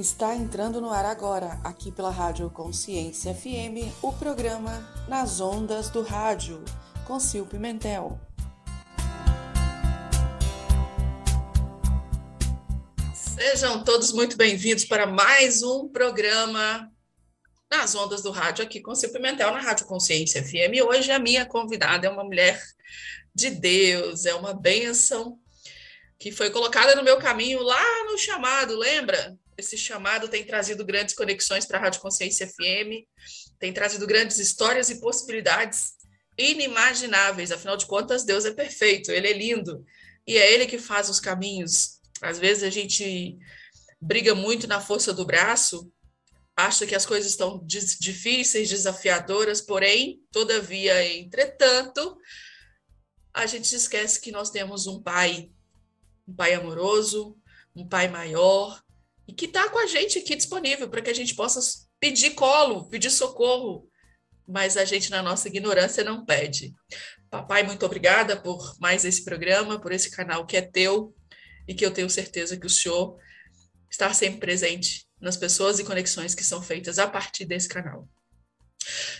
Está entrando no ar agora, aqui pela Rádio Consciência FM, o programa Nas Ondas do Rádio, com Sil Pimentel. Sejam todos muito bem-vindos para mais um programa Nas Ondas do Rádio, aqui com Sil Pimentel, na Rádio Consciência FM. Hoje a minha convidada é uma mulher de Deus, é uma bênção que foi colocada no meu caminho lá no chamado, lembra? Esse chamado tem trazido grandes conexões para a Rádio Consciência FM, tem trazido grandes histórias e possibilidades inimagináveis. Afinal de contas, Deus é perfeito, Ele é lindo e é Ele que faz os caminhos. Às vezes a gente briga muito na força do braço, acha que as coisas estão difíceis, desafiadoras, porém, todavia, entretanto, a gente esquece que nós temos um Pai, um Pai amoroso, um Pai maior, e que está com a gente aqui disponível para que a gente possa pedir colo, pedir socorro, mas a gente, na nossa ignorância, não pede. Papai, muito obrigada por mais esse programa, por esse canal que é teu e que eu tenho certeza que o Senhor está sempre presente nas pessoas e conexões que são feitas a partir desse canal.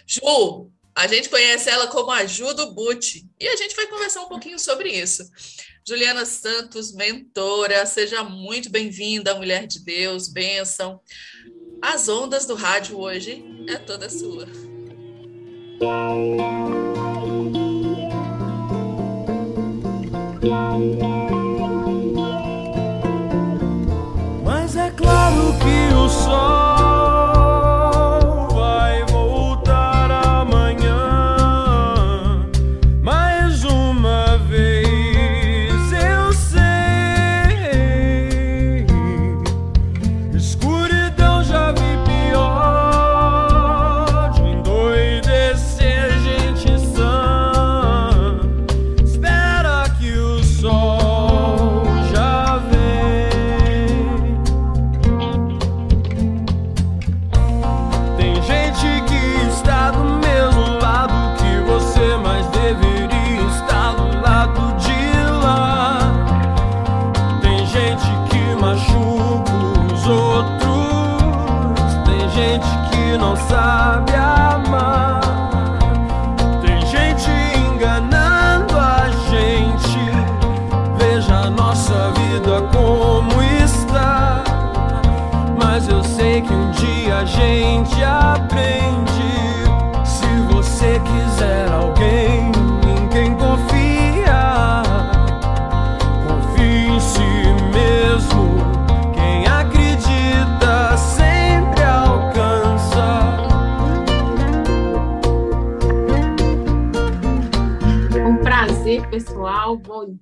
Ju, a gente conhece ela como a Ju do Boot e a gente vai conversar um pouquinho sobre isso. Juliana Santos, mentora, seja muito bem-vinda, mulher de Deus, bênção. As ondas do rádio hoje é toda sua.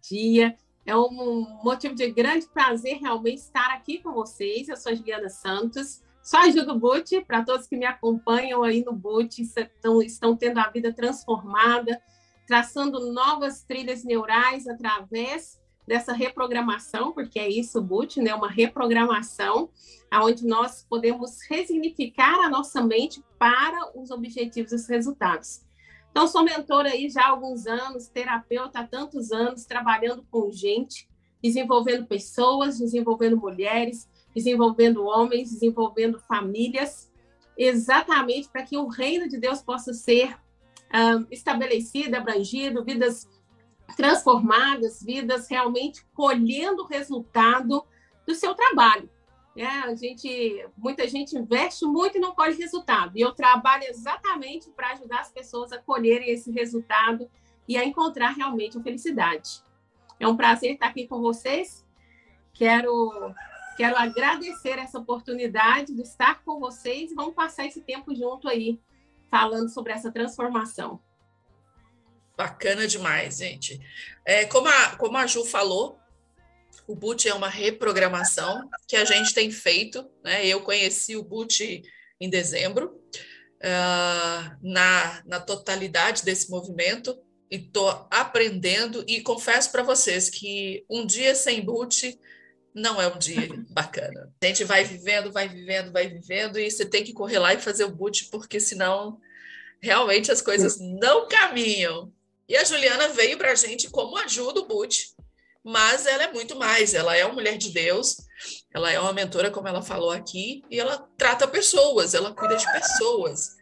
Dia. É um motivo de grande prazer realmente estar aqui com vocês. Eu sou a Juliana Santos, só ajudo o Boot, para todos que me acompanham aí no Boot, estão, estão tendo a vida transformada, traçando novas trilhas neurais através dessa reprogramação, porque é isso o Boot, né? Uma reprogramação, onde nós podemos resignificar a nossa mente para os objetivos e os resultados. Então, sou mentora aí já há alguns anos, terapeuta há tantos anos, trabalhando com gente, desenvolvendo pessoas, desenvolvendo mulheres, desenvolvendo homens, desenvolvendo famílias, exatamente para que o reino de Deus possa ser um, estabelecido, abrangido, vidas transformadas, vidas realmente colhendo o resultado do seu trabalho. É, a gente, muita gente investe muito e não colhe resultado. E eu trabalho exatamente para ajudar as pessoas a colherem esse resultado e a encontrar realmente a felicidade. É um prazer estar aqui com vocês. Quero, quero agradecer essa oportunidade de estar com vocês e vamos passar esse tempo junto aí, falando sobre essa transformação. Bacana demais, gente. É, como, a, como a Ju falou, o boot é uma reprogramação que a gente tem feito. Né? Eu conheci o boot em dezembro, uh, na, na totalidade desse movimento, e estou aprendendo. E confesso para vocês que um dia sem boot não é um dia bacana. A gente vai vivendo, vai vivendo, vai vivendo, e você tem que correr lá e fazer o boot, porque senão realmente as coisas não caminham. E a Juliana veio para a gente como ajuda o boot mas ela é muito mais. Ela é uma mulher de Deus, Ela é uma mentora, como ela falou aqui, e ela trata pessoas, ela cuida de pessoas.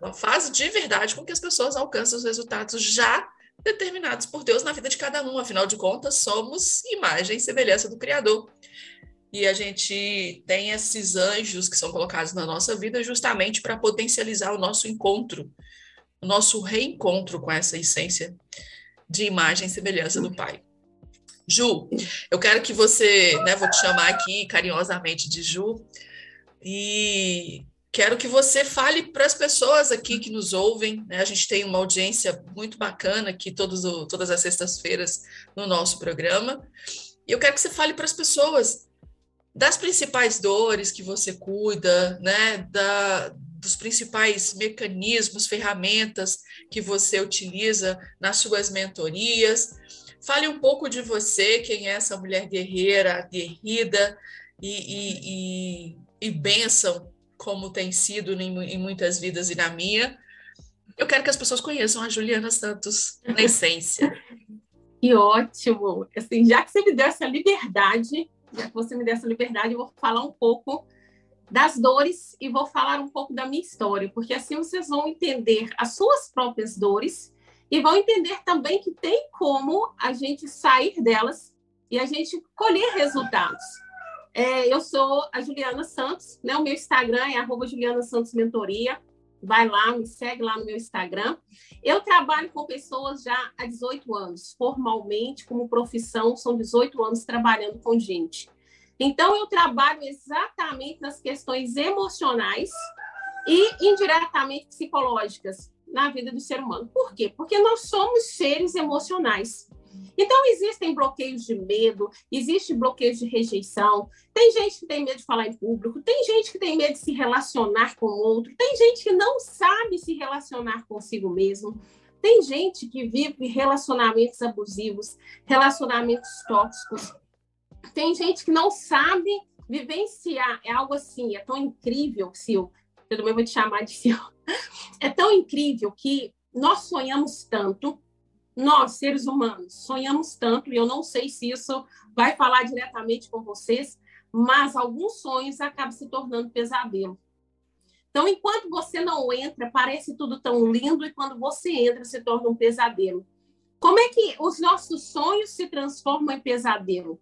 Ela faz de verdade com que as pessoas alcancem os resultados já determinados por Deus na vida de cada um. Afinal de contas, somos imagem e semelhança do Criador. E a gente tem esses anjos que são colocados na nossa vida justamente para potencializar o nosso encontro, o nosso reencontro com essa essência de imagem e semelhança do Pai. Ju, eu quero que você, né, vou te chamar aqui carinhosamente de Ju, e quero que você fale para as pessoas aqui que nos ouvem, né, a gente tem uma audiência muito bacana aqui todos, todas as sextas-feiras no nosso programa, e eu quero que você fale para as pessoas das principais dores que você cuida, né, da, dos principais mecanismos, ferramentas que você utiliza nas suas mentorias. Fale um pouco de você, quem é essa mulher guerreira, aguerrida e, e, e, e bênção, como tem sido em, em muitas vidas e na minha. Eu quero que as pessoas conheçam a Juliana Santos na essência. Que ótimo! Assim, já que você me deu essa liberdade, já que você me deu essa liberdade, eu vou falar um pouco das dores e vou falar um pouco da minha história, porque assim vocês vão entender as suas próprias dores e vão entender também que tem como a gente sair delas e a gente colher resultados. É, eu sou a Juliana Santos, né? O meu Instagram é arroba Juliana Santos Mentoria. Vai lá, me segue lá no meu Instagram. Eu trabalho com pessoas já há 18 anos, formalmente, como profissão, são 18 anos trabalhando com gente. Então, eu trabalho exatamente nas questões emocionais e indiretamente psicológicas na vida do ser humano. Por quê? Porque nós somos seres emocionais. Então, existem bloqueios de medo, existe bloqueio de rejeição, tem gente que tem medo de falar em público, tem gente que tem medo de se relacionar com outro, tem gente que não sabe se relacionar consigo mesmo, tem gente que vive relacionamentos abusivos, relacionamentos tóxicos, tem gente que não sabe vivenciar. É algo assim, é tão incrível, Sil. Eu também vou te chamar de Sil. É tão incrível que nós sonhamos tanto, nós, seres humanos, sonhamos tanto, e eu não sei se isso vai falar diretamente com vocês, mas alguns sonhos acabam se tornando pesadelo. Então, enquanto você não entra, parece tudo tão lindo, e quando você entra, se torna um pesadelo. Como é que os nossos sonhos se transformam em pesadelo?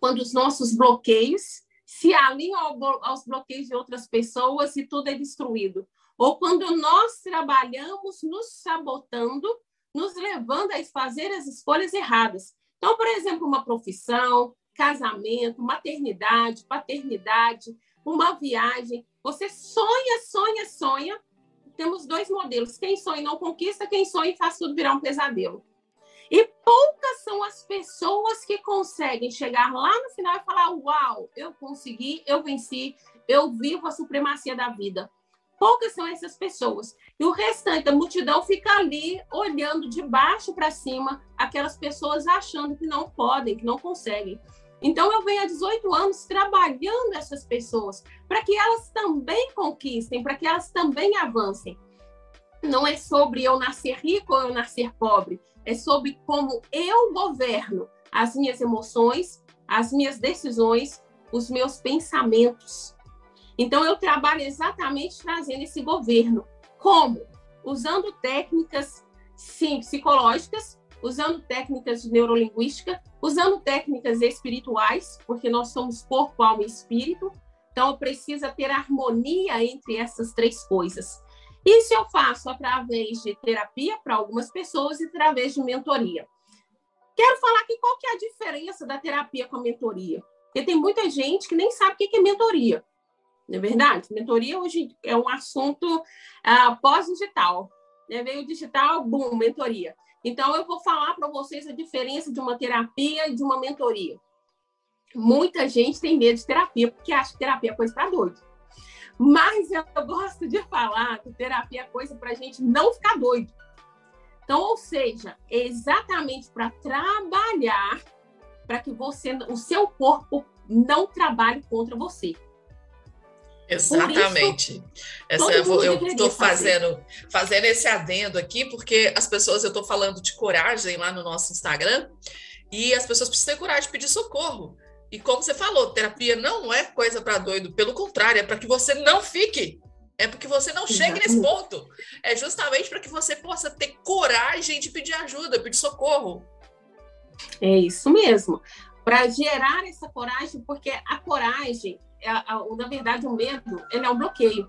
quando os nossos bloqueios se alinham aos bloqueios de outras pessoas e tudo é destruído. Ou quando nós trabalhamos nos sabotando, nos levando a fazer as escolhas erradas. Então, por exemplo, uma profissão, casamento, maternidade, paternidade, uma viagem. Você sonha, sonha, sonha. Temos dois modelos: quem sonha não conquista, quem sonha faz tudo virar um pesadelo. E poucas são as pessoas que conseguem chegar lá no final e falar: Uau, eu consegui, eu venci, eu vivo a supremacia da vida. Poucas são essas pessoas. E o restante da multidão fica ali, olhando de baixo para cima, aquelas pessoas achando que não podem, que não conseguem. Então, eu venho há 18 anos trabalhando essas pessoas para que elas também conquistem, para que elas também avancem. Não é sobre eu nascer rico ou eu nascer pobre é sobre como eu governo as minhas emoções, as minhas decisões, os meus pensamentos. Então, eu trabalho exatamente trazendo esse governo. Como? Usando técnicas, sim, psicológicas, usando técnicas de neurolinguística, usando técnicas espirituais, porque nós somos corpo, alma e espírito. Então, precisa ter harmonia entre essas três coisas. Isso eu faço através de terapia para algumas pessoas e através de mentoria. Quero falar aqui qual que é a diferença da terapia com a mentoria. Porque tem muita gente que nem sabe o que é mentoria. Não é verdade? Mentoria hoje é um assunto uh, pós-digital. Né? Veio digital, boom, mentoria. Então, eu vou falar para vocês a diferença de uma terapia e de uma mentoria. Muita gente tem medo de terapia, porque acha que terapia é coisa para doido. Mas eu gosto de falar que terapia é coisa para a gente não ficar doido. Então, ou seja, é exatamente para trabalhar para que você, o seu corpo não trabalhe contra você. Exatamente. Isso, Essa eu estou fazendo, fazendo esse adendo aqui, porque as pessoas, eu estou falando de coragem lá no nosso Instagram, e as pessoas precisam ter coragem de pedir socorro. E como você falou, terapia não é coisa para doido, pelo contrário, é para que você não fique. É porque você não chegue nesse ponto. É justamente para que você possa ter coragem de pedir ajuda, pedir socorro. É isso mesmo. Para gerar essa coragem, porque a coragem, é, na verdade, o medo, ele é um bloqueio.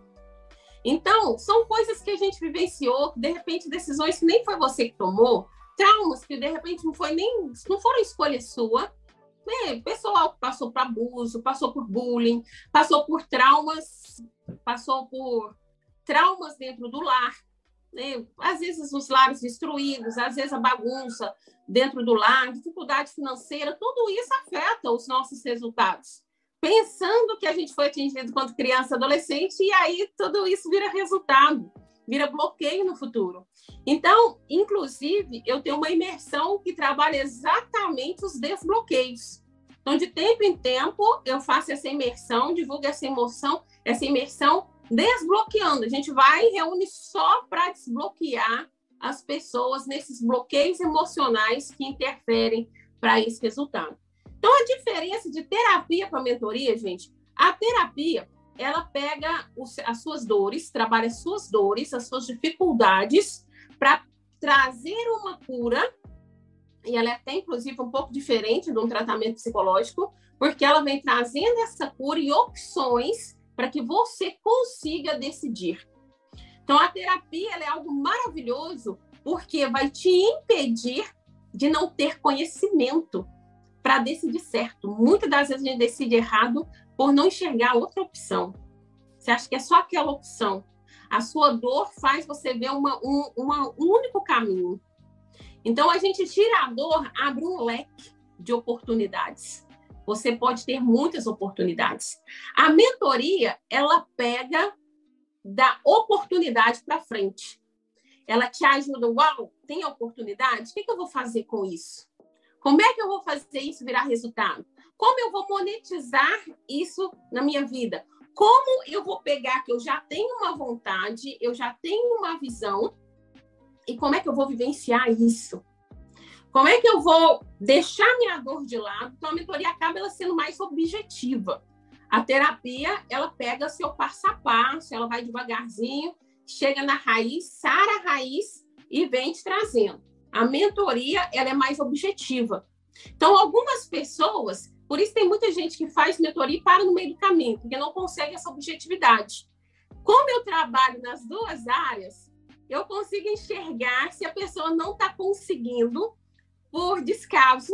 Então, são coisas que a gente vivenciou, de repente, decisões que nem foi você que tomou, traumas que de repente não foi nem não foram escolha sua, né? Pessoal passou por abuso, passou por bullying, passou por traumas, passou por traumas dentro do lar, né? Às vezes os lares destruídos, às vezes a bagunça dentro do lar, dificuldade financeira, tudo isso afeta os nossos resultados pensando que a gente foi atingido quando criança adolescente, e aí tudo isso vira resultado, vira bloqueio no futuro. Então, inclusive, eu tenho uma imersão que trabalha exatamente os desbloqueios. Então, de tempo em tempo, eu faço essa imersão, divulgo essa emoção, essa imersão desbloqueando. A gente vai e reúne só para desbloquear as pessoas nesses bloqueios emocionais que interferem para esse resultado. Então, a diferença de terapia para mentoria, gente, a terapia, ela pega os, as suas dores, trabalha as suas dores, as suas dificuldades, para trazer uma cura, e ela é até, inclusive, um pouco diferente de um tratamento psicológico, porque ela vem trazendo essa cura e opções para que você consiga decidir. Então, a terapia é algo maravilhoso, porque vai te impedir de não ter conhecimento para decidir certo. Muitas das vezes a gente decide errado por não enxergar outra opção. Você acha que é só aquela opção. A sua dor faz você ver uma, um, uma, um único caminho. Então, a gente tira a dor, abre um leque de oportunidades. Você pode ter muitas oportunidades. A mentoria, ela pega da oportunidade para frente. Ela te ajuda, uau, tem oportunidade? O que, que eu vou fazer com isso? Como é que eu vou fazer isso virar resultado? Como eu vou monetizar isso na minha vida? Como eu vou pegar que eu já tenho uma vontade, eu já tenho uma visão, e como é que eu vou vivenciar isso? Como é que eu vou deixar minha dor de lado? Então, a mentoria acaba ela sendo mais objetiva. A terapia, ela pega seu passo a passo, ela vai devagarzinho, chega na raiz, sara a raiz e vem te trazendo. A mentoria, ela é mais objetiva. Então, algumas pessoas, por isso tem muita gente que faz mentoria e para no meio do caminho, porque não consegue essa objetividade. Como eu trabalho nas duas áreas, eu consigo enxergar se a pessoa não está conseguindo por descaso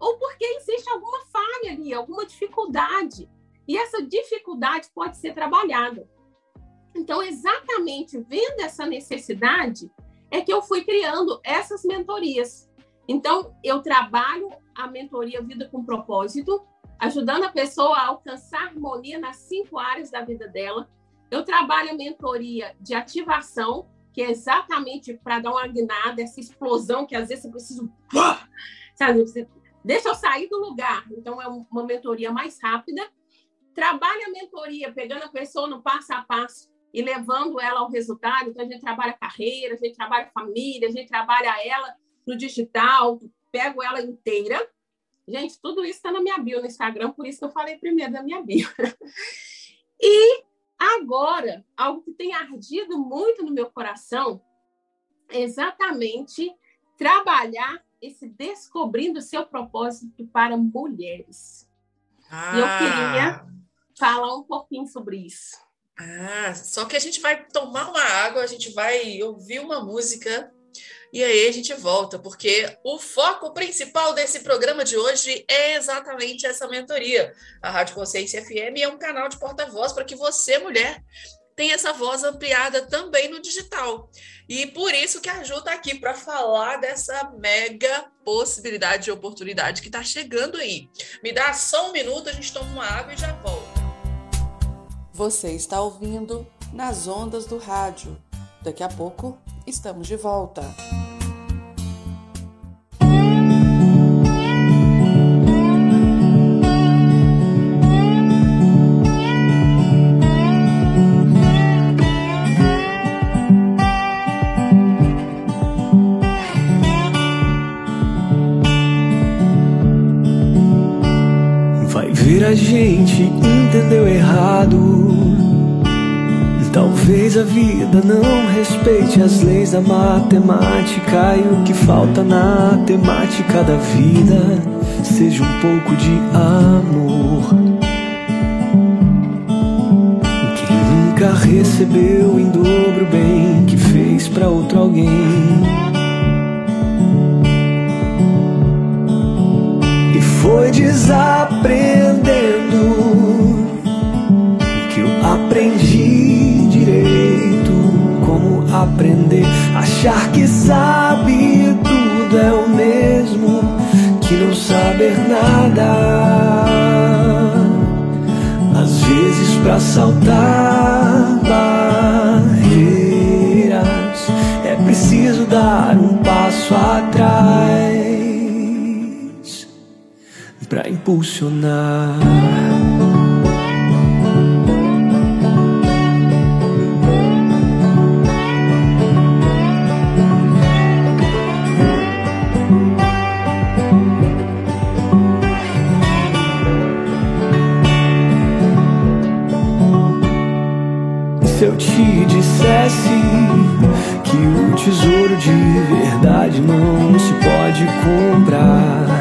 ou porque existe alguma falha ali, alguma dificuldade. E essa dificuldade pode ser trabalhada. Então, exatamente vendo essa necessidade, é que eu fui criando essas mentorias. Então, eu trabalho a mentoria Vida com Propósito, ajudando a pessoa a alcançar harmonia nas cinco áreas da vida dela. Eu trabalho a mentoria de ativação, que é exatamente para dar uma guinada, essa explosão que às vezes você precisa. Sabe, deixa eu sair do lugar. Então, é uma mentoria mais rápida. Trabalho a mentoria, pegando a pessoa no passo a passo e levando ela ao resultado. Então, a gente trabalha carreira, a gente trabalha família, a gente trabalha ela no digital, pego ela inteira. Gente, tudo isso está na minha bio no Instagram, por isso que eu falei primeiro da minha bio. e agora, algo que tem ardido muito no meu coração é exatamente trabalhar esse descobrindo o seu propósito para mulheres. Ah. E eu queria falar um pouquinho sobre isso. Ah, só que a gente vai tomar uma água, a gente vai ouvir uma música e aí a gente volta, porque o foco principal desse programa de hoje é exatamente essa mentoria. A Rádio Consciência FM é um canal de porta-voz para que você, mulher, tenha essa voz ampliada também no digital. E por isso que a Ju está aqui para falar dessa mega possibilidade de oportunidade que está chegando aí. Me dá só um minuto, a gente toma uma água e já volta. Você está ouvindo nas ondas do rádio. Daqui a pouco estamos de volta. A gente entendeu errado. Talvez a vida não respeite as leis da matemática e o que falta na temática da vida seja um pouco de amor. Quem nunca recebeu em dobro o bem que fez para outro alguém. E foi desaprendendo que eu aprendi direito como aprender achar que sabe tudo é o mesmo que não saber nada. Às vezes para saltar impulsionar. se eu te dissesse que o tesouro de verdade não se pode comprar,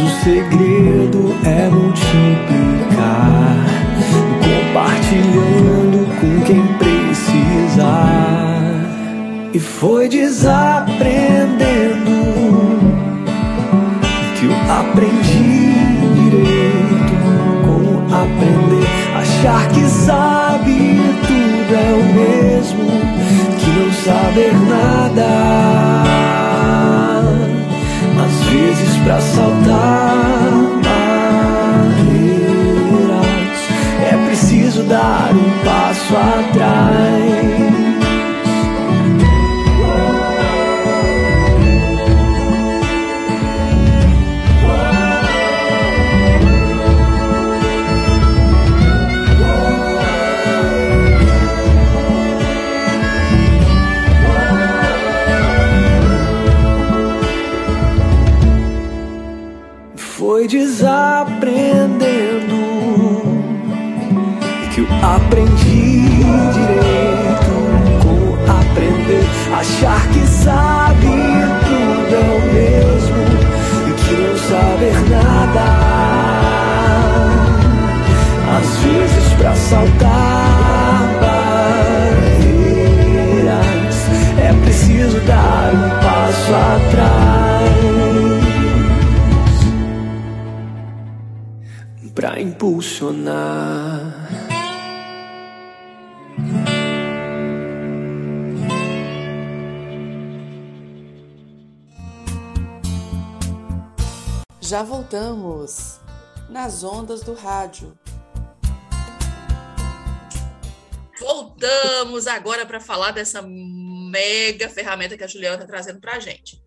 o segredo é multiplicar, compartilhando com quem precisar. E foi desaprendendo que eu aprendi direito como aprender achar que sabe tudo é o mesmo que não saber nada. Às vezes para saltar barreiras é preciso dar um passo atrás. Foi impulsionar. Já voltamos nas ondas do rádio. Voltamos agora para falar dessa mega ferramenta que a Juliana está trazendo para a gente.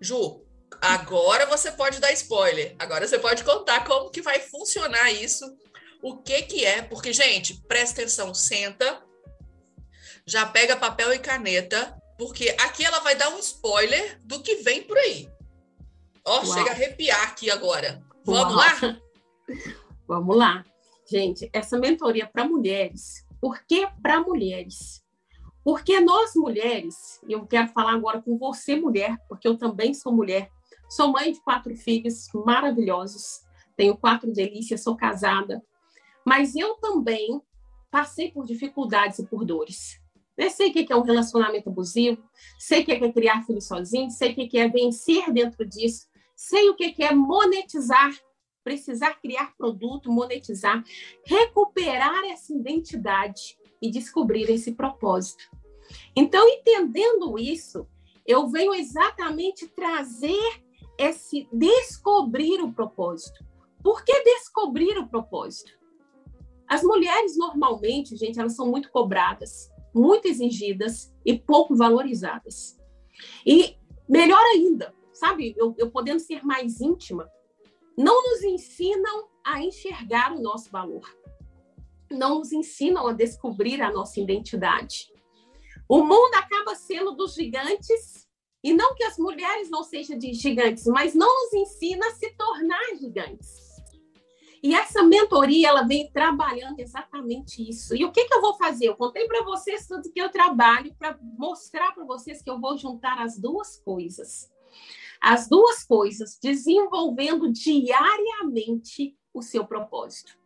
Ju, agora você pode dar spoiler. Agora você pode contar como que vai funcionar isso, o que que é, porque gente, presta atenção, senta, já pega papel e caneta, porque aqui ela vai dar um spoiler do que vem por aí. Ó, Uau. chega a arrepiar aqui agora. Vamos Uau. lá? Vamos lá. Gente, essa mentoria para mulheres. Por que para mulheres? Porque nós mulheres, e eu quero falar agora com você, mulher, porque eu também sou mulher, sou mãe de quatro filhos maravilhosos, tenho quatro delícias, sou casada, mas eu também passei por dificuldades e por dores. Eu sei o que é um relacionamento abusivo, sei o que é criar filho sozinho, sei o que é vencer dentro disso, sei o que é monetizar, precisar criar produto, monetizar, recuperar essa identidade e descobrir esse propósito. Então, entendendo isso, eu venho exatamente trazer esse descobrir o propósito. Por que descobrir o propósito? As mulheres normalmente, gente, elas são muito cobradas, muito exigidas e pouco valorizadas. E melhor ainda, sabe, eu, eu podendo ser mais íntima, não nos ensinam a enxergar o nosso valor. Não nos ensinam a descobrir a nossa identidade. O mundo acaba sendo dos gigantes, e não que as mulheres não sejam de gigantes, mas não nos ensina a se tornar gigantes. E essa mentoria, ela vem trabalhando exatamente isso. E o que, que eu vou fazer? Eu contei para vocês tudo que eu trabalho para mostrar para vocês que eu vou juntar as duas coisas. As duas coisas, desenvolvendo diariamente o seu propósito.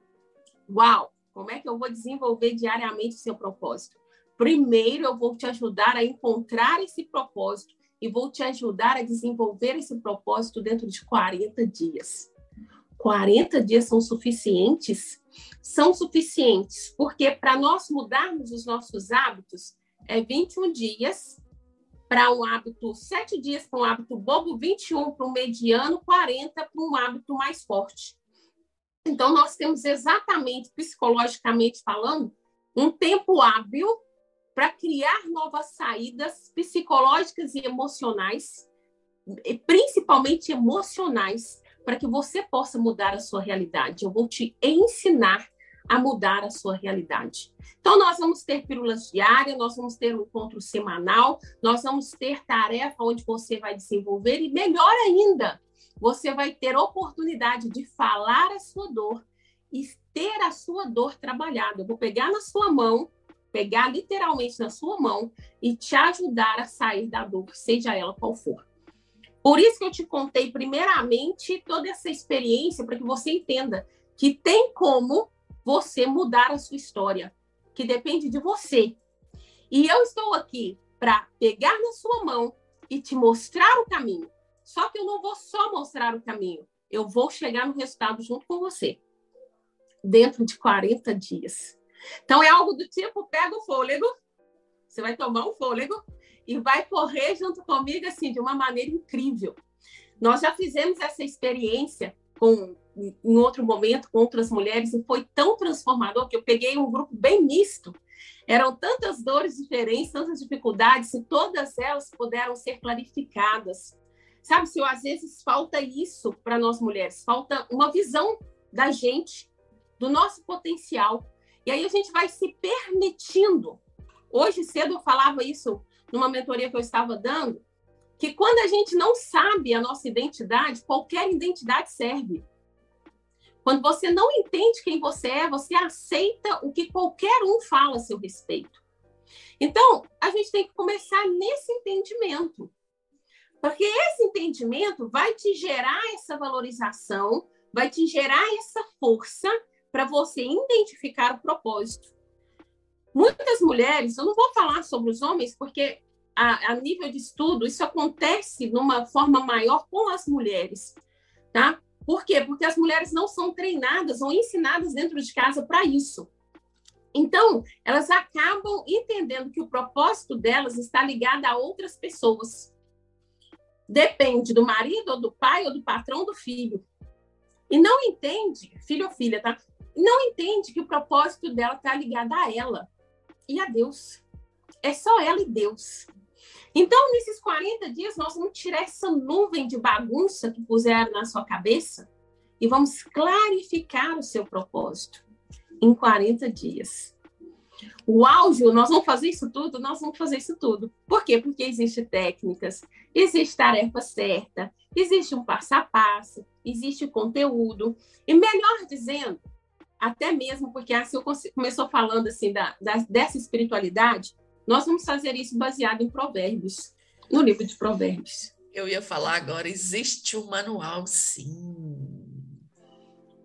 Uau! Como é que eu vou desenvolver diariamente o seu propósito? Primeiro, eu vou te ajudar a encontrar esse propósito e vou te ajudar a desenvolver esse propósito dentro de 40 dias. 40 dias são suficientes? São suficientes, porque para nós mudarmos os nossos hábitos, é 21 dias para um hábito, 7 dias para um hábito bobo, 21 para um mediano, 40 para um hábito mais forte. Então, nós temos exatamente, psicologicamente falando, um tempo hábil para criar novas saídas psicológicas e emocionais, principalmente emocionais, para que você possa mudar a sua realidade. Eu vou te ensinar a mudar a sua realidade. Então, nós vamos ter pílulas diárias, nós vamos ter um encontro semanal, nós vamos ter tarefa onde você vai desenvolver, e melhor ainda, você vai ter oportunidade de falar a sua dor e ter a sua dor trabalhada. Eu vou pegar na sua mão, pegar literalmente na sua mão e te ajudar a sair da dor, seja ela qual for. Por isso que eu te contei primeiramente toda essa experiência para que você entenda que tem como você mudar a sua história, que depende de você. E eu estou aqui para pegar na sua mão e te mostrar o caminho. Só que eu não vou só mostrar o caminho, eu vou chegar no resultado junto com você, dentro de 40 dias. Então é algo do tipo: pega o fôlego, você vai tomar um fôlego e vai correr junto comigo assim de uma maneira incrível. Nós já fizemos essa experiência com em outro momento com outras mulheres e foi tão transformador que eu peguei um grupo bem misto. Eram tantas dores diferentes, tantas dificuldades e todas elas puderam ser clarificadas. Sabe, se às vezes falta isso para nós mulheres, falta uma visão da gente, do nosso potencial. E aí a gente vai se permitindo. Hoje cedo eu falava isso numa mentoria que eu estava dando, que quando a gente não sabe a nossa identidade, qualquer identidade serve. Quando você não entende quem você é, você aceita o que qualquer um fala a seu respeito. Então, a gente tem que começar nesse entendimento. Porque esse entendimento vai te gerar essa valorização, vai te gerar essa força para você identificar o propósito. Muitas mulheres, eu não vou falar sobre os homens, porque a, a nível de estudo, isso acontece numa forma maior com as mulheres, tá? Por quê? Porque as mulheres não são treinadas ou ensinadas dentro de casa para isso. Então, elas acabam entendendo que o propósito delas está ligado a outras pessoas. Depende do marido, ou do pai, ou do patrão do filho. E não entende, filho ou filha, tá? Não entende que o propósito dela está ligado a ela e a Deus. É só ela e Deus. Então, nesses 40 dias, nós vamos tirar essa nuvem de bagunça que puseram na sua cabeça e vamos clarificar o seu propósito em 40 dias. O áudio, nós vamos fazer isso tudo? Nós vamos fazer isso tudo. Por quê? Porque existe técnicas, existe tarefa certa, existe um passo a passo, existe conteúdo. E melhor dizendo, até mesmo porque a Sil começou falando assim da, da, dessa espiritualidade, nós vamos fazer isso baseado em provérbios, no livro de provérbios. Eu ia falar agora, existe um manual, sim.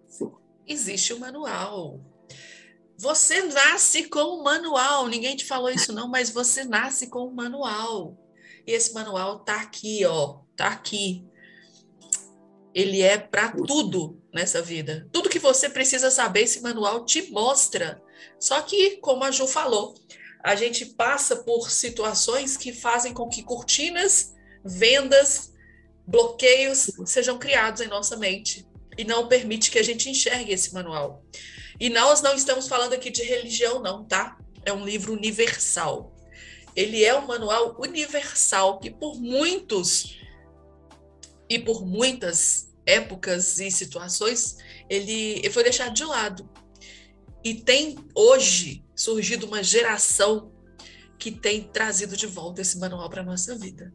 sim. Existe um manual. Você nasce com um manual. Ninguém te falou isso não, mas você nasce com um manual. E esse manual tá aqui, ó, tá aqui. Ele é para tudo nessa vida. Tudo que você precisa saber, esse manual te mostra. Só que, como a Ju falou, a gente passa por situações que fazem com que cortinas, vendas, bloqueios sejam criados em nossa mente e não permite que a gente enxergue esse manual. E nós não estamos falando aqui de religião, não, tá? É um livro universal. Ele é um manual universal que, por muitos e por muitas épocas e situações, ele, ele foi deixado de lado. E tem hoje surgido uma geração que tem trazido de volta esse manual para a nossa vida.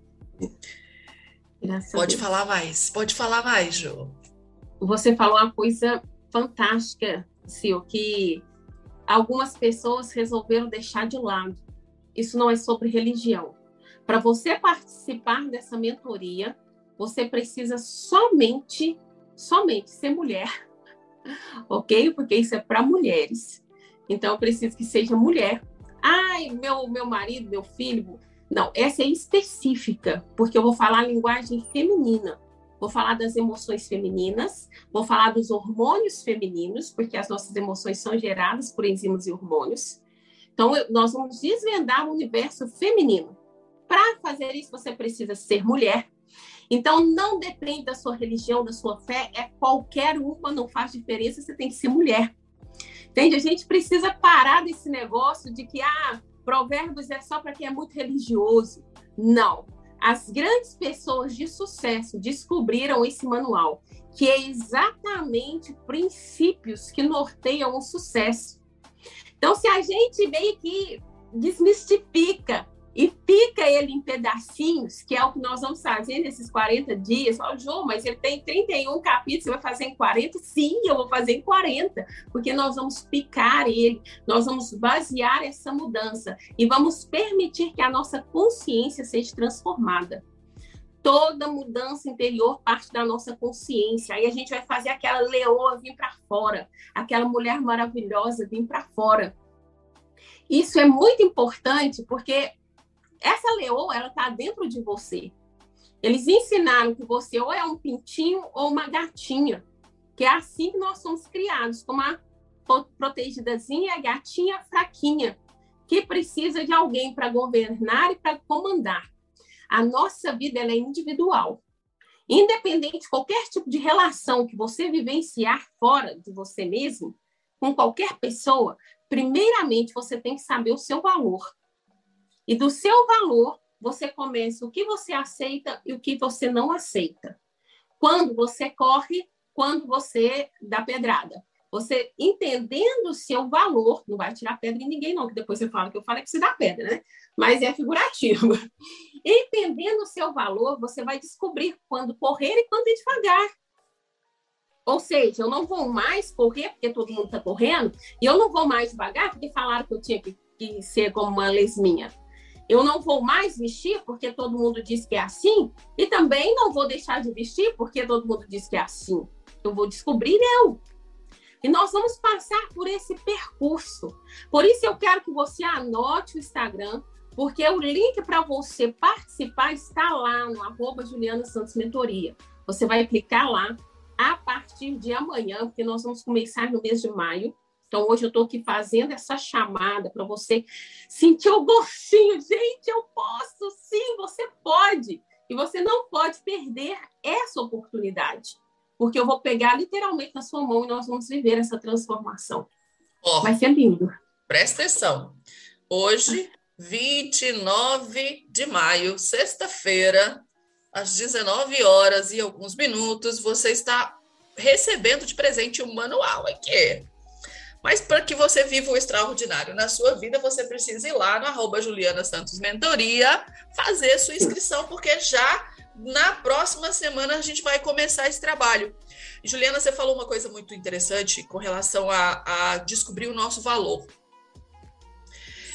Graças pode falar mais, pode falar mais, Jo. Você falou uma coisa fantástica, Sil, que algumas pessoas resolveram deixar de lado. Isso não é sobre religião. Para você participar dessa mentoria, você precisa somente, somente ser mulher, ok? Porque isso é para mulheres. Então, eu preciso que seja mulher. Ai, meu, meu marido, meu filho. Não, essa é específica, porque eu vou falar a linguagem feminina. Vou falar das emoções femininas, vou falar dos hormônios femininos, porque as nossas emoções são geradas por enzimas e hormônios. Então, nós vamos desvendar o universo feminino. Para fazer isso, você precisa ser mulher. Então, não depende da sua religião, da sua fé, é qualquer uma, não faz diferença, você tem que ser mulher. Entende? A gente precisa parar desse negócio de que, ah, provérbios é só para quem é muito religioso. Não. As grandes pessoas de sucesso descobriram esse manual, que é exatamente princípios que norteiam o sucesso. Então, se a gente meio que desmistifica e pica ele em pedacinhos, que é o que nós vamos fazer nesses 40 dias. Oh, João, mas ele tem 31 capítulos, você vai fazer em 40? Sim, eu vou fazer em 40, porque nós vamos picar ele, nós vamos basear essa mudança e vamos permitir que a nossa consciência seja transformada. Toda mudança interior parte da nossa consciência. Aí a gente vai fazer aquela leoa vir para fora, aquela mulher maravilhosa vir para fora. Isso é muito importante porque essa leoa, ela está dentro de você. Eles ensinaram que você ou é um pintinho ou uma gatinha, que é assim que nós somos criados, como a protegidazinha, a gatinha fraquinha, que precisa de alguém para governar e para comandar. A nossa vida é individual. Independente de qualquer tipo de relação que você vivenciar fora de você mesmo, com qualquer pessoa, primeiramente você tem que saber o seu valor. E do seu valor, você começa o que você aceita e o que você não aceita. Quando você corre, quando você dá pedrada. Você entendendo o seu valor, não vai tirar pedra em ninguém, não, que depois você fala que eu falei que você dá pedra, né? Mas é figurativo. Entendendo o seu valor, você vai descobrir quando correr e quando ir devagar. Ou seja, eu não vou mais correr porque todo mundo está correndo, e eu não vou mais devagar porque falaram que eu tinha que, que ser como uma lesminha eu não vou mais vestir porque todo mundo diz que é assim, e também não vou deixar de vestir porque todo mundo diz que é assim. Eu vou descobrir eu. E nós vamos passar por esse percurso. Por isso eu quero que você anote o Instagram, porque o link para você participar está lá no arroba Juliana Santos Mentoria. Você vai clicar lá a partir de amanhã, porque nós vamos começar no mês de maio. Então, hoje eu estou aqui fazendo essa chamada para você sentir o gostinho. Gente, eu posso, sim, você pode. E você não pode perder essa oportunidade. Porque eu vou pegar literalmente na sua mão e nós vamos viver essa transformação. Oh, Vai ser lindo. Presta atenção. Hoje, 29 de maio, sexta-feira, às 19 horas e alguns minutos, você está recebendo de presente um manual aqui. Mas para que você viva o extraordinário na sua vida, você precisa ir lá no arroba Juliana Santos Mentoria, fazer sua inscrição, porque já na próxima semana a gente vai começar esse trabalho. Juliana, você falou uma coisa muito interessante com relação a, a descobrir o nosso valor.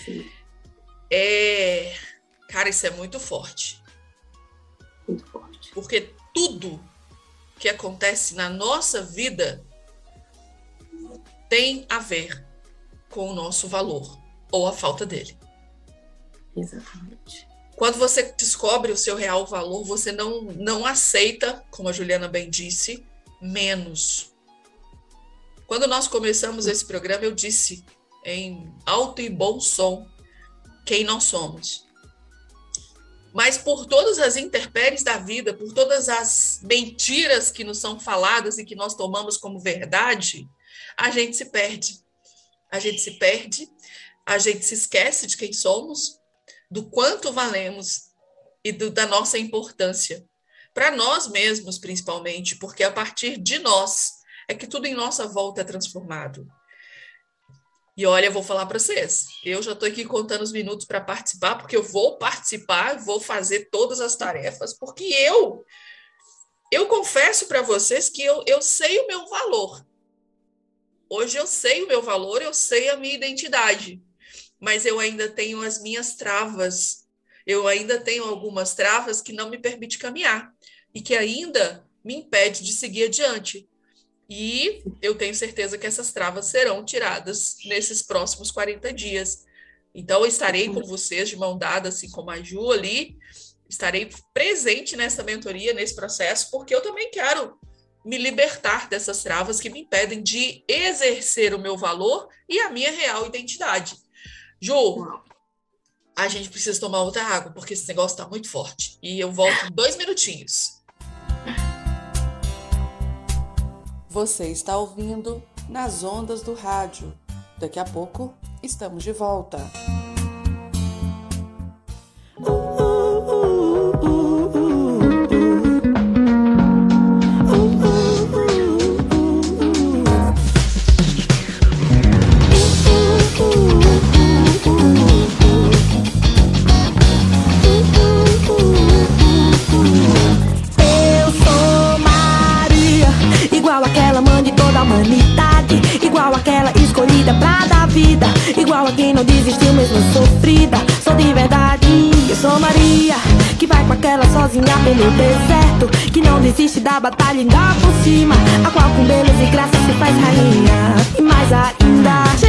Sim. É, cara, isso é muito forte. Muito forte. Porque tudo que acontece na nossa vida tem a ver com o nosso valor ou a falta dele. Exatamente. Quando você descobre o seu real valor, você não, não aceita, como a Juliana bem disse, menos. Quando nós começamos esse programa, eu disse em alto e bom som quem nós somos. Mas por todas as intempéries da vida, por todas as mentiras que nos são faladas e que nós tomamos como verdade, a gente se perde. A gente se perde, a gente se esquece de quem somos, do quanto valemos e do, da nossa importância. Para nós mesmos, principalmente, porque a partir de nós é que tudo em nossa volta é transformado. E olha, eu vou falar para vocês. Eu já estou aqui contando os minutos para participar, porque eu vou participar, vou fazer todas as tarefas, porque eu eu confesso para vocês que eu, eu sei o meu valor. Hoje eu sei o meu valor, eu sei a minha identidade, mas eu ainda tenho as minhas travas. Eu ainda tenho algumas travas que não me permitem caminhar e que ainda me impede de seguir adiante. E eu tenho certeza que essas travas serão tiradas nesses próximos 40 dias. Então, eu estarei com vocês de mão dada, assim como a Ju ali, estarei presente nessa mentoria, nesse processo, porque eu também quero me libertar dessas travas que me impedem de exercer o meu valor e a minha real identidade. Ju, a gente precisa tomar outra água, porque esse negócio está muito forte. E eu volto em dois minutinhos. Você está ouvindo nas ondas do rádio. Daqui a pouco estamos de volta. Sozinha pelo deserto Que não desiste da batalha dá por cima. A qual com beleza e graça se faz rainha. E mais ainda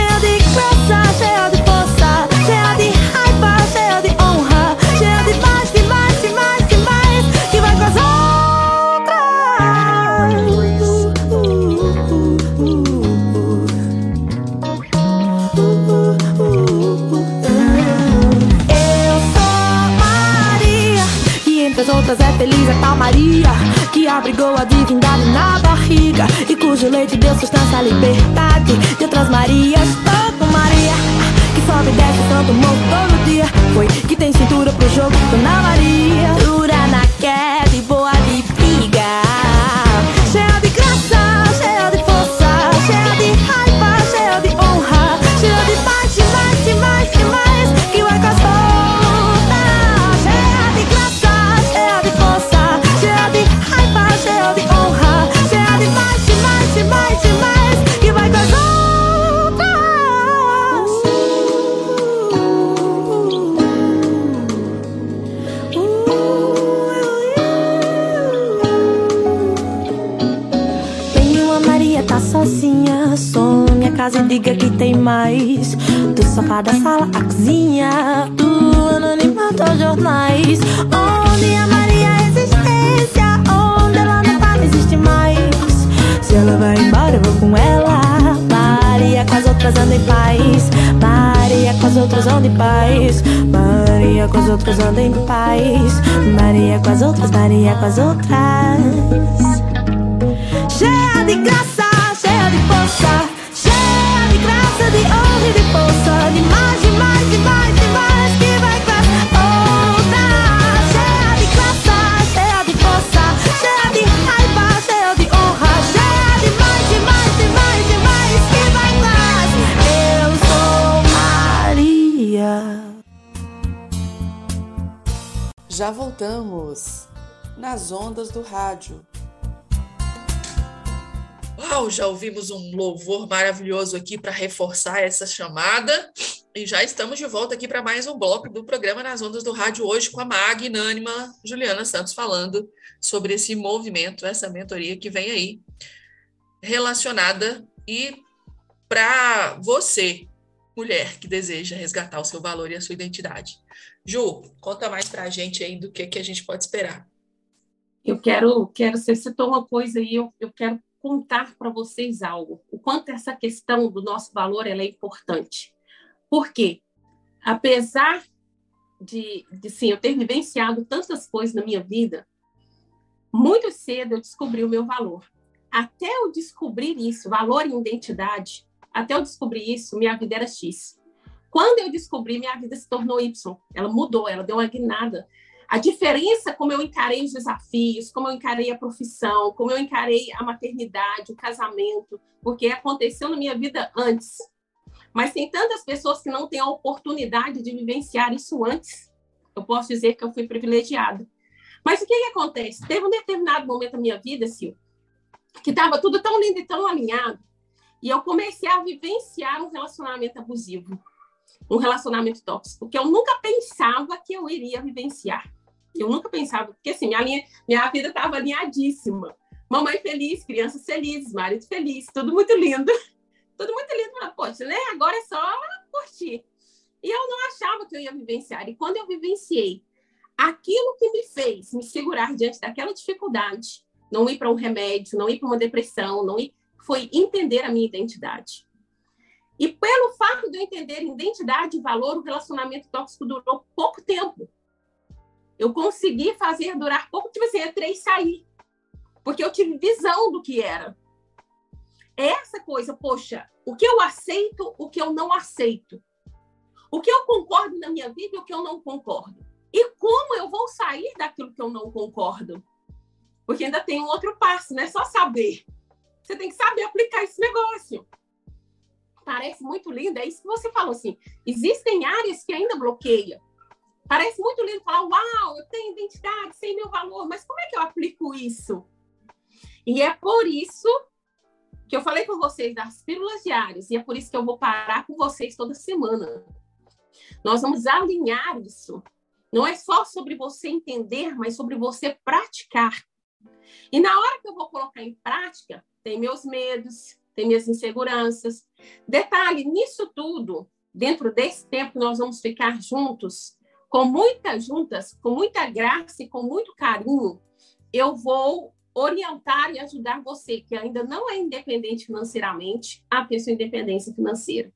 Maria Que abrigou a divindade na barriga E cujo leite deu sustância à liberdade. De outras Marias, tô Maria Que sobe e desce tanto morro todo dia. Foi que tem cintura pro jogo, Dona Maria outras em paz. Maria com as outras anda em paz. Maria com as outras, Maria com as outras. Cheia de graça, cheia de força. De graça, de honra e de força. De mais, de mais, de mais Já voltamos nas ondas do rádio Uau, já ouvimos um louvor maravilhoso aqui para reforçar essa chamada. E já estamos de volta aqui para mais um bloco do programa Nas Ondas do Rádio, hoje com a magnânima Juliana Santos falando sobre esse movimento, essa mentoria que vem aí, relacionada e para você, mulher que deseja resgatar o seu valor e a sua identidade. Ju, conta mais para a gente aí do que, que a gente pode esperar. Eu quero, quero, você citou uma coisa aí, eu, eu quero contar para vocês algo, o quanto essa questão do nosso valor é importante. Por quê? Apesar de, de sim, eu ter vivenciado tantas coisas na minha vida, muito cedo eu descobri o meu valor. Até eu descobrir isso, valor e identidade, até eu descobrir isso, minha vida era X. Quando eu descobri, minha vida se tornou Y. Ela mudou, ela deu uma guinada a diferença como eu encarei os desafios, como eu encarei a profissão, como eu encarei a maternidade, o casamento, porque aconteceu na minha vida antes. Mas tem tantas pessoas que não têm a oportunidade de vivenciar isso antes. Eu posso dizer que eu fui privilegiada. Mas o que, que acontece? Teve um determinado momento da minha vida, Sil, que estava tudo tão lindo e tão alinhado. E eu comecei a vivenciar um relacionamento abusivo, um relacionamento tóxico, que eu nunca pensava que eu iria vivenciar. Eu nunca pensava, porque assim, minha, linha, minha vida estava alinhadíssima. Mamãe feliz, crianças felizes, marido feliz, tudo muito lindo. Tudo muito lindo. Poxa, né? Agora é só curtir. E eu não achava que eu ia vivenciar. E quando eu vivenciei aquilo que me fez me segurar diante daquela dificuldade, não ir para um remédio, não ir para uma depressão, não ir, foi entender a minha identidade. E pelo fato de eu entender identidade e valor, o relacionamento tóxico durou pouco tempo. Eu consegui fazer durar pouco, tipo assim, entrei e saí. Porque eu tive visão do que era. Essa coisa, poxa, o que eu aceito, o que eu não aceito. O que eu concordo na minha vida e o que eu não concordo. E como eu vou sair daquilo que eu não concordo? Porque ainda tem um outro passo, não é só saber. Você tem que saber aplicar esse negócio. Parece muito lindo, é isso que você falou assim. Existem áreas que ainda bloqueiam. Parece muito lindo falar, uau, eu tenho identidade, sei meu valor, mas como é que eu aplico isso? E é por isso que eu falei com vocês das pílulas diárias, e é por isso que eu vou parar com vocês toda semana. Nós vamos alinhar isso. Não é só sobre você entender, mas sobre você praticar. E na hora que eu vou colocar em prática, tem meus medos, tem minhas inseguranças. Detalhe, nisso tudo, dentro desse tempo nós vamos ficar juntos, com muitas juntas, com muita graça e com muito carinho, eu vou orientar e ajudar você que ainda não é independente financeiramente a ter sua independência financeira.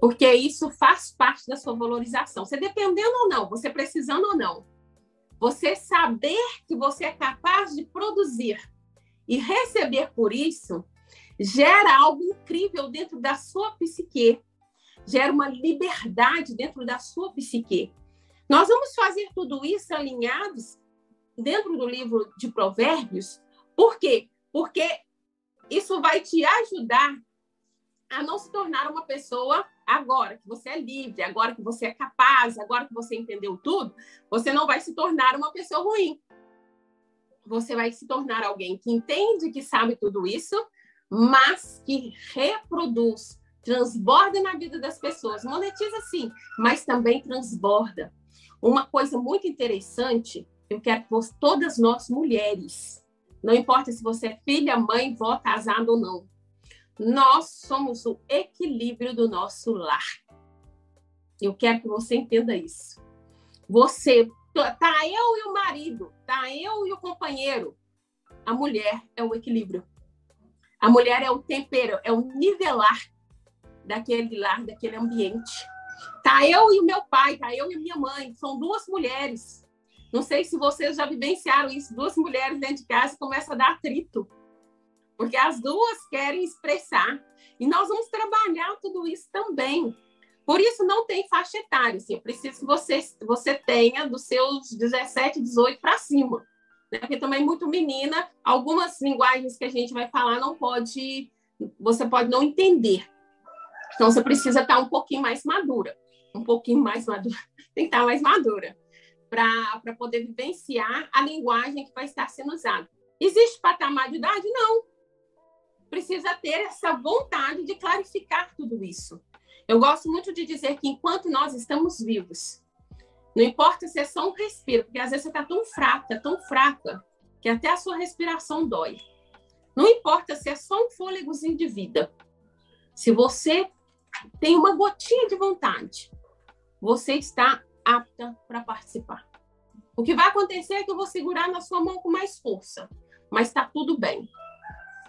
Porque isso faz parte da sua valorização. Você dependendo ou não, você precisando ou não, você saber que você é capaz de produzir e receber por isso gera algo incrível dentro da sua psique, gera uma liberdade dentro da sua psique. Nós vamos fazer tudo isso alinhados dentro do livro de Provérbios, por quê? Porque isso vai te ajudar a não se tornar uma pessoa agora que você é livre, agora que você é capaz, agora que você entendeu tudo, você não vai se tornar uma pessoa ruim. Você vai se tornar alguém que entende, que sabe tudo isso, mas que reproduz, transborda na vida das pessoas. Monetiza sim, mas também transborda. Uma coisa muito interessante, eu quero que todas nós mulheres, não importa se você é filha, mãe, vó, casada ou não, nós somos o equilíbrio do nosso lar. Eu quero que você entenda isso. Você, tá eu e o marido, tá eu e o companheiro. A mulher é o equilíbrio. A mulher é o tempero, é o nivelar daquele lar, daquele ambiente. Tá eu e o meu pai, tá eu e minha mãe, são duas mulheres. Não sei se vocês já vivenciaram isso, duas mulheres dentro de casa começa a dar atrito porque as duas querem expressar. E nós vamos trabalhar tudo isso também. Por isso, não tem faixa etária. Assim, eu preciso que você, você tenha dos seus 17, 18 para cima. Né? Porque também, muito menina, algumas linguagens que a gente vai falar não pode. Você pode não entender. Então, você precisa estar um pouquinho mais madura. Um pouquinho mais madura. Estar mais madura. Para poder vivenciar a linguagem que vai estar sendo usada. Existe patamar de idade? Não precisa ter essa vontade de clarificar tudo isso. Eu gosto muito de dizer que enquanto nós estamos vivos, não importa se é só um respiro, porque às vezes você está tão fraca, tão fraca, que até a sua respiração dói. Não importa se é só um fôlegozinho de vida. Se você tem uma gotinha de vontade, você está apta para participar. O que vai acontecer é que eu vou segurar na sua mão com mais força, mas está tudo bem.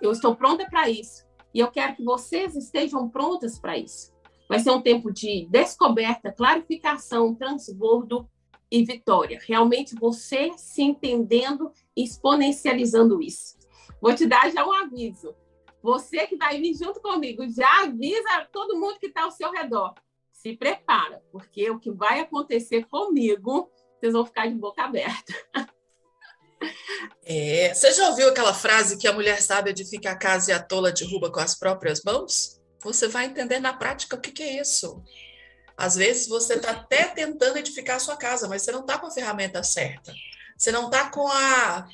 Eu estou pronta para isso. E eu quero que vocês estejam prontas para isso. Vai ser um tempo de descoberta, clarificação, transbordo e vitória. Realmente você se entendendo e exponencializando isso. Vou te dar já um aviso. Você que vai vir junto comigo, já avisa todo mundo que está ao seu redor. Se prepara, porque o que vai acontecer comigo, vocês vão ficar de boca aberta. É, você já ouviu aquela frase que a mulher sábia edifica a casa e a tola derruba com as próprias mãos? Você vai entender na prática o que, que é isso. Às vezes você está até tentando edificar a sua casa, mas você não está com a ferramenta certa. Você não está com a,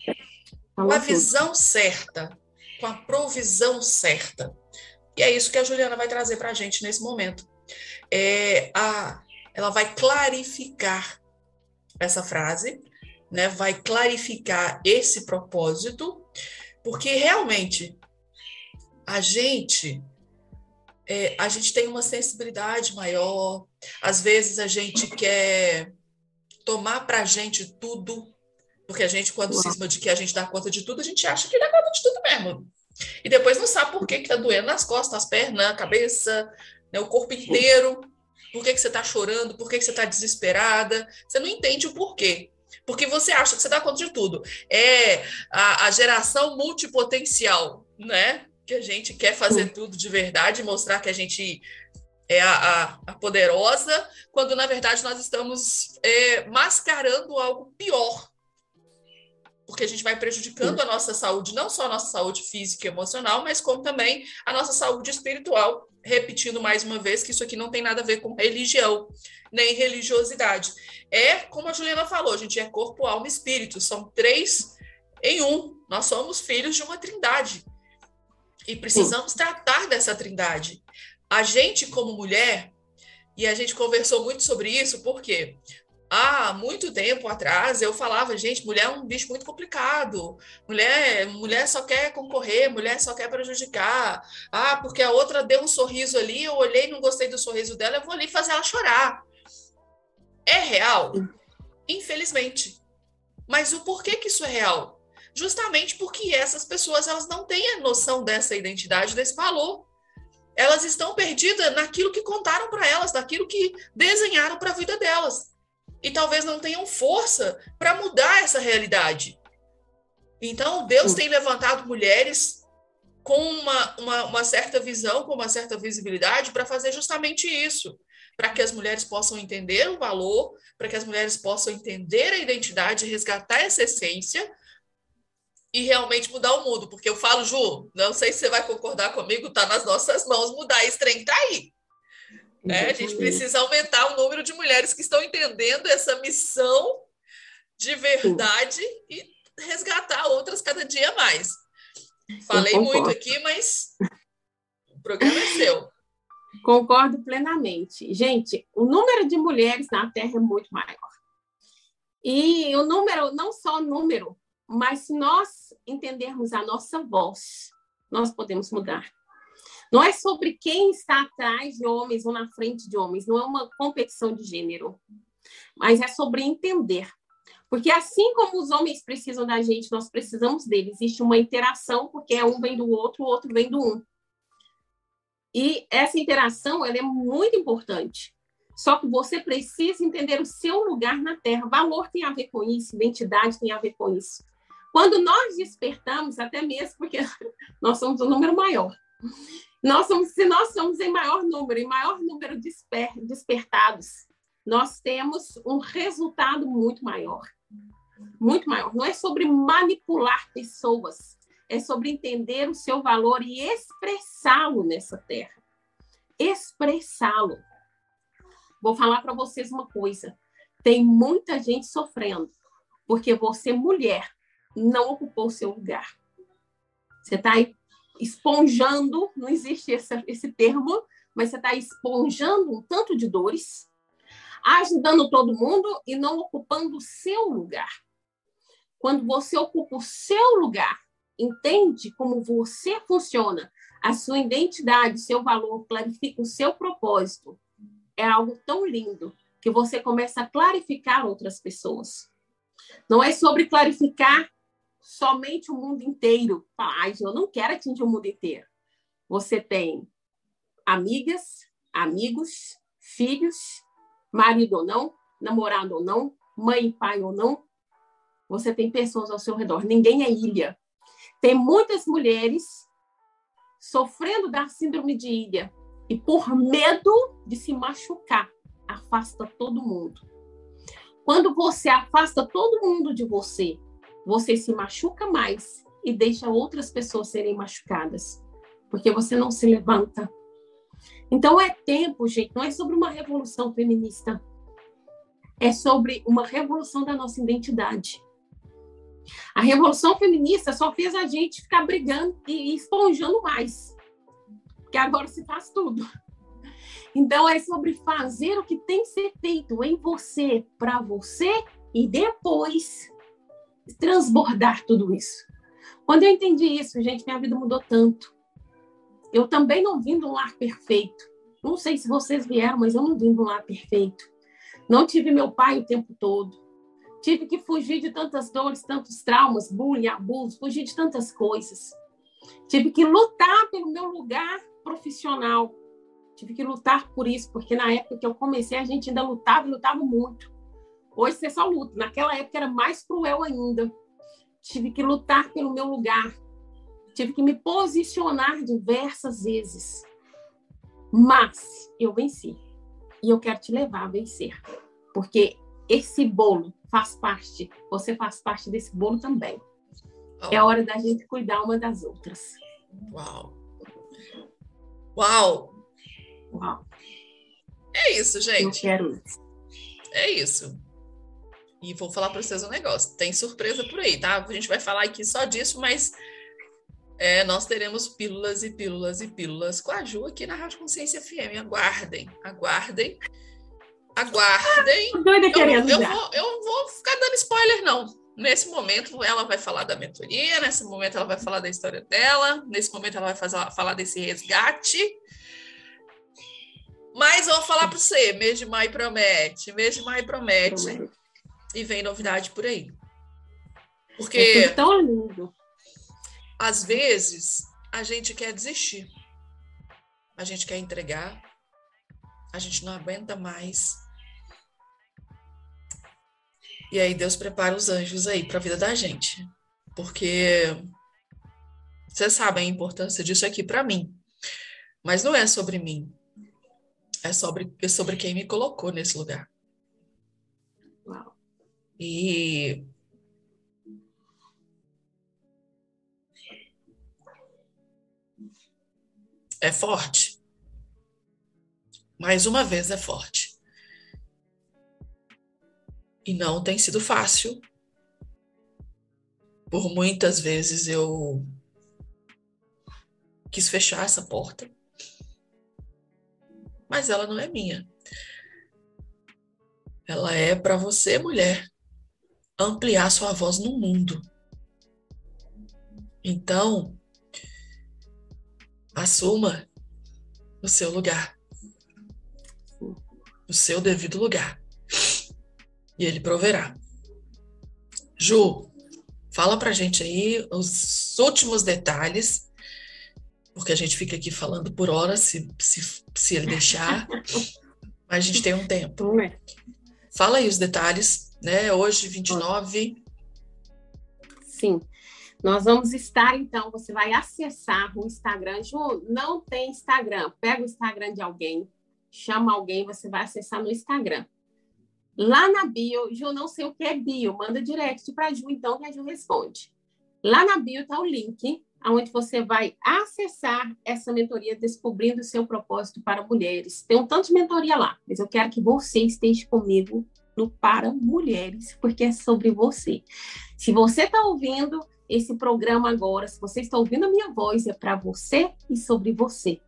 com a visão certa, com a provisão certa. E é isso que a Juliana vai trazer para a gente nesse momento. É, a, ela vai clarificar essa frase, né? vai clarificar esse propósito, porque realmente a gente é, a gente tem uma sensibilidade maior, às vezes a gente quer tomar para a gente tudo, porque a gente, quando cisma de que a gente dá conta de tudo, a gente acha que dá conta de tudo mesmo. E depois não sabe por que está doendo nas costas, nas pernas, na cabeça, né, o corpo inteiro. Por que, que você está chorando? Por que, que você está desesperada? Você não entende o porquê. Porque você acha que você dá conta de tudo. É a, a geração multipotencial, né? Que a gente quer fazer tudo de verdade, mostrar que a gente é a, a, a poderosa, quando na verdade nós estamos é, mascarando algo pior porque a gente vai prejudicando a nossa saúde, não só a nossa saúde física e emocional, mas como também a nossa saúde espiritual. Repetindo mais uma vez que isso aqui não tem nada a ver com religião, nem religiosidade. É, como a Juliana falou, a gente é corpo, alma e espírito, são três em um. Nós somos filhos de uma trindade. E precisamos tratar dessa trindade. A gente, como mulher, e a gente conversou muito sobre isso, porque há muito tempo atrás eu falava, gente, mulher é um bicho muito complicado. Mulher, mulher só quer concorrer, mulher só quer prejudicar. Ah, porque a outra deu um sorriso ali, eu olhei, não gostei do sorriso dela, eu vou ali fazer ela chorar. É real? Infelizmente. Mas o porquê que isso é real? Justamente porque essas pessoas elas não têm a noção dessa identidade, desse valor. Elas estão perdidas naquilo que contaram para elas, naquilo que desenharam para a vida delas e talvez não tenham força para mudar essa realidade. Então, Deus tem levantado mulheres com uma, uma, uma certa visão, com uma certa visibilidade, para fazer justamente isso para que as mulheres possam entender o valor, para que as mulheres possam entender a identidade, resgatar essa essência e realmente mudar o mundo. Porque eu falo, Ju, não sei se você vai concordar comigo, está nas nossas mãos mudar esse trem está aí. Né? A gente precisa aumentar o número de mulheres que estão entendendo essa missão de verdade Sim. e resgatar outras cada dia mais. Falei muito aqui, mas o programa é seu. Concordo plenamente. Gente, o número de mulheres na Terra é muito maior. E o número, não só o número, mas se nós entendermos a nossa voz, nós podemos mudar. Não é sobre quem está atrás de homens ou na frente de homens, não é uma competição de gênero, mas é sobre entender. Porque assim como os homens precisam da gente, nós precisamos deles. Existe uma interação, porque um vem do outro, o outro vem do um. E essa interação ela é muito importante. Só que você precisa entender o seu lugar na Terra. Valor tem a ver com isso, identidade tem a ver com isso. Quando nós despertamos, até mesmo porque nós somos um número maior, nós somos, se nós somos em maior número, em maior número desper, despertados, nós temos um resultado muito maior. Muito maior. Não é sobre manipular pessoas, é sobre entender o seu valor e expressá-lo nessa terra. Expressá-lo. Vou falar para vocês uma coisa. Tem muita gente sofrendo porque você, mulher, não ocupou seu lugar. Você está esponjando, não existe esse, esse termo, mas você está esponjando um tanto de dores, ajudando todo mundo e não ocupando o seu lugar. Quando você ocupa o seu lugar, entende como você funciona, a sua identidade, seu valor, clarifica o seu propósito, é algo tão lindo que você começa a clarificar outras pessoas. Não é sobre clarificar somente o mundo inteiro. Ai, eu não quero atingir o mundo inteiro. Você tem amigas, amigos, filhos, marido ou não, namorado ou não, mãe e pai ou não. Você tem pessoas ao seu redor. Ninguém é ilha. Tem muitas mulheres sofrendo da síndrome de ilha e por medo de se machucar, afasta todo mundo. Quando você afasta todo mundo de você você se machuca mais e deixa outras pessoas serem machucadas, porque você não se levanta. Então é tempo, gente, não é sobre uma revolução feminista. É sobre uma revolução da nossa identidade. A revolução feminista só fez a gente ficar brigando e esponjando mais. que agora se faz tudo. Então é sobre fazer o que tem que ser feito em você, para você e depois transbordar tudo isso. Quando eu entendi isso, gente, minha vida mudou tanto. Eu também não vim de um lar perfeito. Não sei se vocês vieram, mas eu não vim de um lar perfeito. Não tive meu pai o tempo todo. Tive que fugir de tantas dores, tantos traumas, bullying, abuso, fugir de tantas coisas. Tive que lutar pelo meu lugar profissional. Tive que lutar por isso, porque na época que eu comecei, a gente ainda lutava e lutava muito. Hoje você só luta. Naquela época era mais cruel ainda. Tive que lutar pelo meu lugar. Tive que me posicionar diversas vezes. Mas eu venci. E eu quero te levar a vencer. Porque esse bolo faz parte, você faz parte desse bolo também. Oh. É hora da gente cuidar uma das outras. Uau! Uau! Uau! É isso, gente. Eu quero isso. É isso. E vou falar para vocês um negócio. Tem surpresa por aí, tá? A gente vai falar aqui só disso, mas é, nós teremos pílulas e pílulas e pílulas com a Ju aqui na Rádio Consciência FM. Aguardem, aguardem, aguardem. Doida querendo eu, eu, vou, eu não vou ficar dando spoiler, não. Nesse momento, ela vai falar da mentoria, nesse momento, ela vai falar da história dela, nesse momento, ela vai fazer, falar desse resgate. Mas eu vou falar para você: mês de maio promete, mês de maio promete. promete e vem novidade por aí. Porque. É tão lindo. Às vezes, a gente quer desistir. A gente quer entregar. A gente não aguenta mais. E aí Deus prepara os anjos aí para a vida da gente. Porque vocês sabem a importância disso aqui para mim. Mas não é sobre mim. É sobre, é sobre quem me colocou nesse lugar. E é forte. Mais uma vez é forte. E não tem sido fácil. Por muitas vezes eu quis fechar essa porta. Mas ela não é minha. Ela é para você, mulher, ampliar sua voz no mundo. Então, assuma o seu lugar, o seu devido lugar, e ele proverá. Ju, fala pra gente aí os últimos detalhes, porque a gente fica aqui falando por hora, se, se, se ele deixar, mas a gente tem um tempo. Fala aí os detalhes né? Hoje, 29. Sim. Nós vamos estar, então, você vai acessar o Instagram. Ju, não tem Instagram. Pega o Instagram de alguém, chama alguém, você vai acessar no Instagram. Lá na bio, Ju, não sei o que é bio, manda direct para Ju, então, que a Ju responde. Lá na bio está o link onde você vai acessar essa mentoria Descobrindo o Seu Propósito para Mulheres. Tem um tanto de mentoria lá, mas eu quero que você esteja comigo no Para Mulheres, porque é sobre você. Se você está ouvindo esse programa agora, se você está ouvindo a minha voz, é para você e sobre você.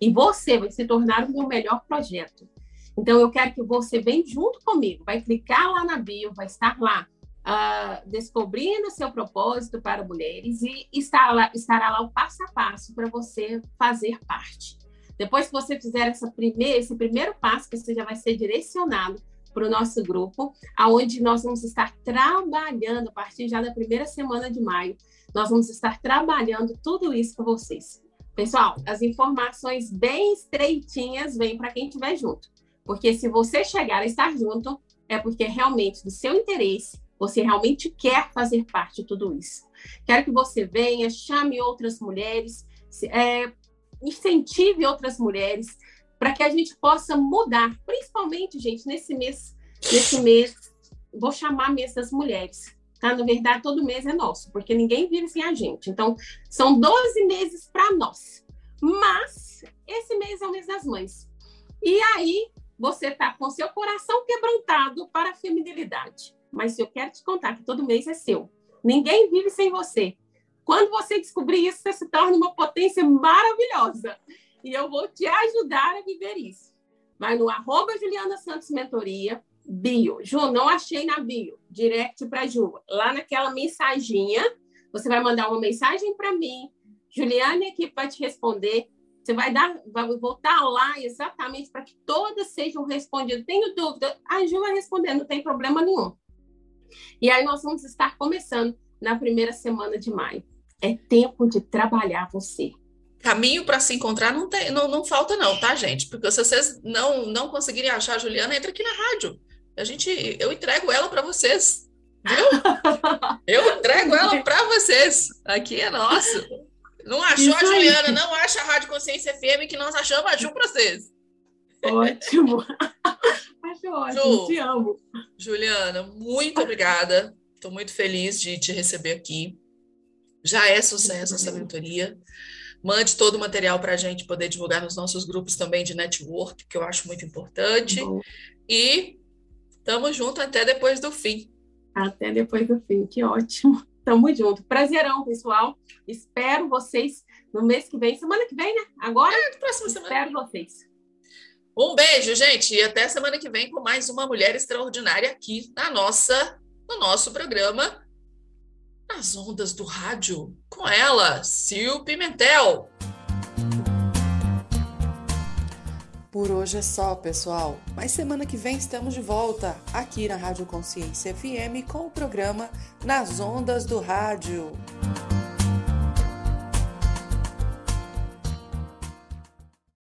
E você vai se tornar o meu melhor projeto. Então, eu quero que você venha junto comigo, vai clicar lá na bio, vai estar lá, uh, descobrindo seu propósito para mulheres e estará lá, estará lá o passo a passo para você fazer parte. Depois que você fizer essa primeira, esse primeiro passo, você já vai ser direcionado para o nosso grupo, aonde nós vamos estar trabalhando a partir já da primeira semana de maio. Nós vamos estar trabalhando tudo isso com vocês. Pessoal, as informações bem estreitinhas vêm para quem estiver junto. Porque se você chegar a estar junto, é porque realmente do seu interesse, você realmente quer fazer parte de tudo isso. Quero que você venha, chame outras mulheres, é, incentive outras mulheres, para que a gente possa mudar, principalmente, gente, nesse mês, nesse mês, vou chamar mês das mulheres. Tá? Na verdade, todo mês é nosso, porque ninguém vive sem a gente. Então, são 12 meses para nós. Mas esse mês é o mês das mães. E aí, você está com seu coração quebrantado para a feminilidade. Mas eu quero te contar que todo mês é seu. Ninguém vive sem você. Quando você descobrir isso, você se torna uma potência maravilhosa. E eu vou te ajudar a viver isso. Vai no arroba Juliana Santos Mentoria, bio. Ju, não achei na bio. Direct para Ju. Lá naquela mensaginha, você vai mandar uma mensagem para mim. Juliana, a equipe vai te responder. Você vai dar, vai voltar lá exatamente para que todas sejam respondidas. Tenho dúvida? A Ju vai responder, não tem problema nenhum. E aí nós vamos estar começando na primeira semana de maio. É tempo de trabalhar você. Caminho para se encontrar não, tem, não, não falta, não, tá, gente? Porque se vocês não, não conseguirem achar a Juliana, entra aqui na rádio. A gente, eu entrego ela para vocês. Viu? Eu entrego ela para vocês. Aqui é nosso. Não achou a Juliana, não acha a Rádio Consciência FM que nós achamos a Ju para vocês. Ótimo. Acho ótimo, Ju, te amo. Juliana, muito obrigada. Estou muito feliz de te receber aqui. Já é sucesso essa mentoria. Mande todo o material para a gente poder divulgar nos nossos grupos também de network, que eu acho muito importante. Bom. E estamos juntos até depois do fim. Até depois do fim, que ótimo. Tamo junto. Prazerão, pessoal. Espero vocês no mês que vem. Semana que vem, né? Agora? É, próxima semana. Espero vocês. Um beijo, gente, e até semana que vem com mais uma mulher extraordinária aqui na nossa, no nosso programa Nas Ondas do Rádio, com ela, Sil Pimentel. Por hoje é só, pessoal. Mas semana que vem estamos de volta aqui na Rádio Consciência FM com o programa Nas Ondas do Rádio.